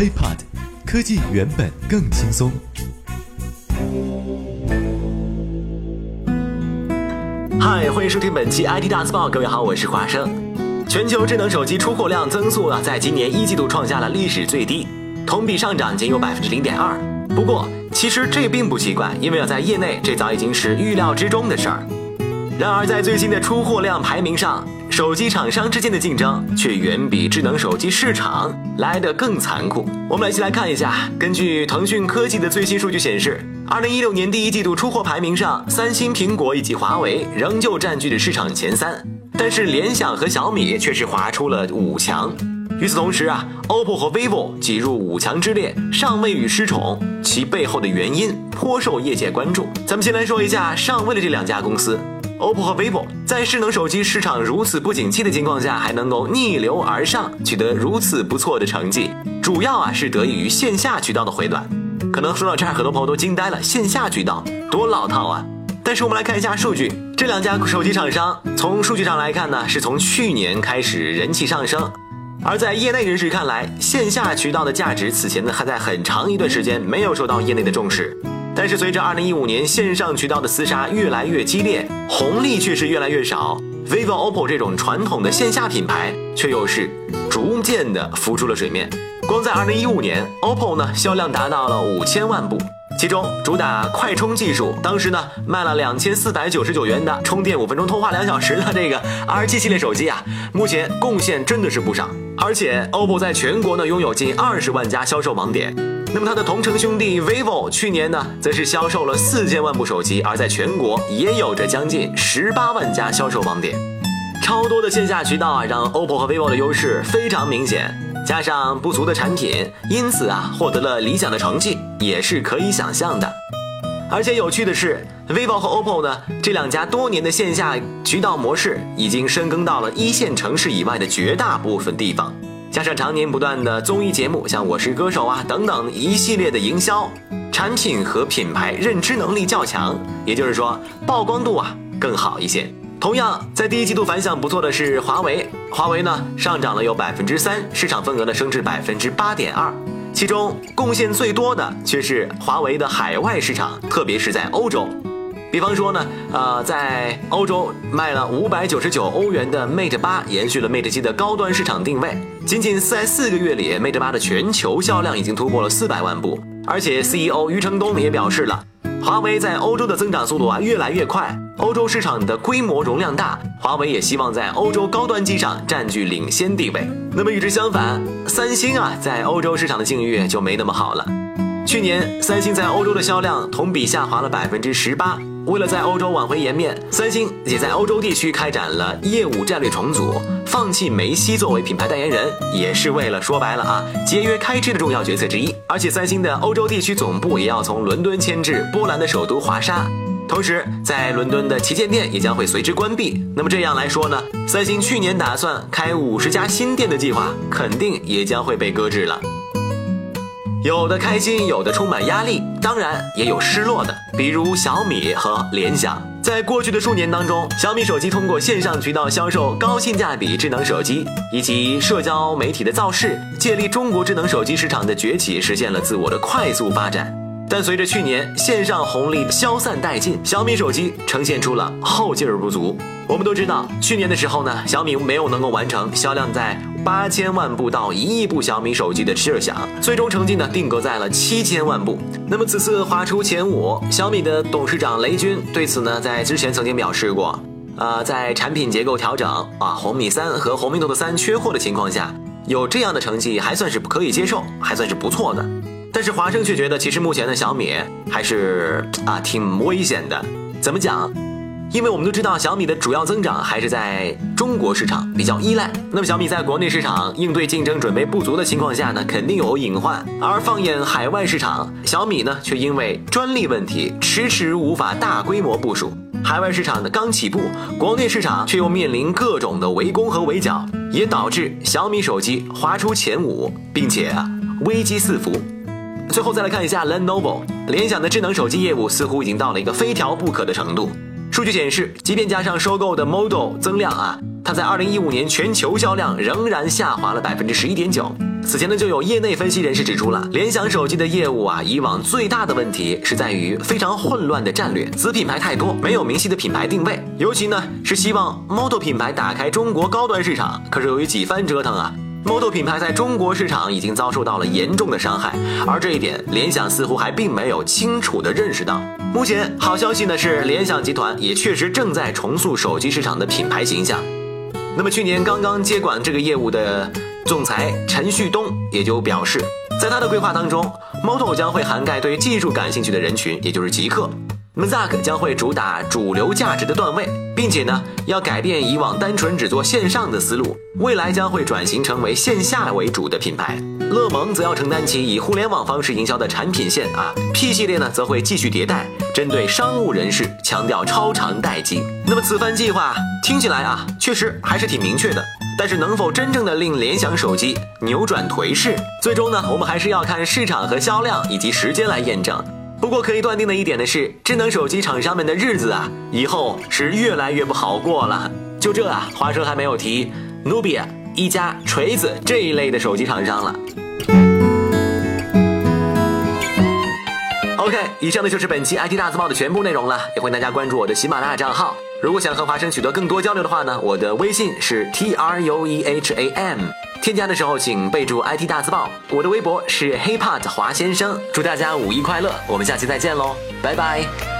HiPod，科技原本更轻松。嗨，欢迎收听本期 IT 大字报，各位好，我是华生。全球智能手机出货量增速啊，在今年一季度创下了历史最低，同比上涨仅有百分之零点二。不过，其实这并不奇怪，因为要，在业内这早已经是预料之中的事儿。然而，在最新的出货量排名上，手机厂商之间的竞争却远比智能手机市场来得更残酷。我们来一起来看一下，根据腾讯科技的最新数据显示，二零一六年第一季度出货排名上，三星、苹果以及华为仍旧占据着市场前三，但是联想和小米却是划出了五强。与此同时啊，OPPO 和 vivo 挤入五强之列，尚未与失宠，其背后的原因颇受业界关注。咱们先来说一下上位的这两家公司。OPPO 和 vivo 在智能手机市场如此不景气的情况下，还能够逆流而上，取得如此不错的成绩，主要啊是得益于线下渠道的回暖。可能说到这儿，很多朋友都惊呆了，线下渠道多老套啊！但是我们来看一下数据，这两家手机厂商从数据上来看呢，是从去年开始人气上升，而在业内人士看来，线下渠道的价值此前呢还在很长一段时间没有受到业内的重视。但是随着二零一五年线上渠道的厮杀越来越激烈，红利却是越来越少。vivo、OPPO 这种传统的线下品牌却又是逐渐的浮出了水面。光在二零一五年，OPPO 呢销量达到了五千万部，其中主打快充技术，当时呢卖了两千四百九十九元的充电五分钟通话两小时的这个 R7 系列手机啊，目前贡献真的是不少。而且 OPPO 在全国呢拥有近二十万家销售网点。那么它的同城兄弟 vivo 去年呢，则是销售了四千万部手机，而在全国也有着将近十八万家销售网点，超多的线下渠道啊，让 OPPO 和 vivo 的优势非常明显，加上不足的产品，因此啊，获得了理想的成绩也是可以想象的。而且有趣的是，vivo 和 OPPO 呢这两家多年的线下渠道模式，已经深耕到了一线城市以外的绝大部分地方。加上常年不断的综艺节目，像《我是歌手》啊等等一系列的营销，产品和品牌认知能力较强，也就是说曝光度啊更好一些。同样，在第一季度反响不错的是华为，华为呢上涨了有百分之三，市场份额呢升至百分之八点二，其中贡献最多的却是华为的海外市场，特别是在欧洲。比方说呢，呃，在欧洲卖了五百九十九欧元的 Mate 八，延续了 Mate 七的高端市场定位。仅仅在四个月里，Mate 八的全球销量已经突破了四百万部。而且 CEO 余承东也表示了，华为在欧洲的增长速度啊越来越快，欧洲市场的规模容量大，华为也希望在欧洲高端机上占据领先地位。那么与之相反，三星啊在欧洲市场的境遇就没那么好了。去年三星在欧洲的销量同比下滑了百分之十八。为了在欧洲挽回颜面，三星也在欧洲地区开展了业务战略重组，放弃梅西作为品牌代言人，也是为了说白了啊，节约开支的重要决策之一。而且三星的欧洲地区总部也要从伦敦迁至波兰的首都华沙，同时在伦敦的旗舰店也将会随之关闭。那么这样来说呢，三星去年打算开五十家新店的计划，肯定也将会被搁置了。有的开心，有的充满压力，当然也有失落的，比如小米和联想。在过去的数年当中，小米手机通过线上渠道销售高性价比智能手机，以及社交媒体的造势，借力中国智能手机市场的崛起，实现了自我的快速发展。但随着去年线上红利消散殆尽，小米手机呈现出了后劲儿不足。我们都知道，去年的时候呢，小米没有能够完成销量在八千万部到一亿部小米手机的设想，最终成绩呢定格在了七千万部。那么此次划出前五，小米的董事长雷军对此呢，在之前曾经表示过，呃，在产品结构调整啊，红米三和红米 Note 三缺货的情况下，有这样的成绩还算是可以接受，还算是不错的。但是华生却觉得，其实目前的小米还是啊挺危险的。怎么讲？因为我们都知道，小米的主要增长还是在中国市场比较依赖。那么小米在国内市场应对竞争准备不足的情况下呢，肯定有隐患。而放眼海外市场，小米呢却因为专利问题迟迟无法大规模部署。海外市场的刚起步，国内市场却又面临各种的围攻和围剿，也导致小米手机滑出前五，并且啊危机四伏。最后再来看一下 Lenovo，联想的智能手机业务似乎已经到了一个非调不可的程度。数据显示，即便加上收购的 Model 增量啊，它在二零一五年全球销量仍然下滑了百分之十一点九。此前呢，就有业内分析人士指出了，联想手机的业务啊，以往最大的问题是在于非常混乱的战略，子品牌太多，没有明晰的品牌定位。尤其呢，是希望 Model 品牌打开中国高端市场，可是由于几番折腾啊，Moto 品牌在中国市场已经遭受到了严重的伤害，而这一点，联想似乎还并没有清楚的认识到。目前好消息呢是，联想集团也确实正在重塑手机市场的品牌形象。那么去年刚刚接管这个业务的。总裁陈旭东也就表示，在他的规划当中，Moto 将会涵盖对技术感兴趣的人群，也就是极客。那么 Zack 将会主打主流价值的段位，并且呢，要改变以往单纯只做线上的思路，未来将会转型成为线下为主的品牌。乐檬则要承担起以互联网方式营销的产品线啊，P 系列呢则会继续迭代，针对商务人士强调超长待机。那么此番计划听起来啊，确实还是挺明确的。但是能否真正的令联想手机扭转颓势，最终呢，我们还是要看市场和销量以及时间来验证。不过可以断定的一点的是，智能手机厂商们的日子啊，以后是越来越不好过了。就这啊，华生还没有提努比亚、一加、锤子这一类的手机厂商了。OK，以上呢就是本期 IT 大字报的全部内容了，也欢迎大家关注我的喜马拉雅账号。如果想和华生取得更多交流的话呢，我的微信是 T R U E H A M，添加的时候请备注 IT 大字报。我的微博是 HipHop 华先生，祝大家五一快乐，我们下期再见喽，拜拜。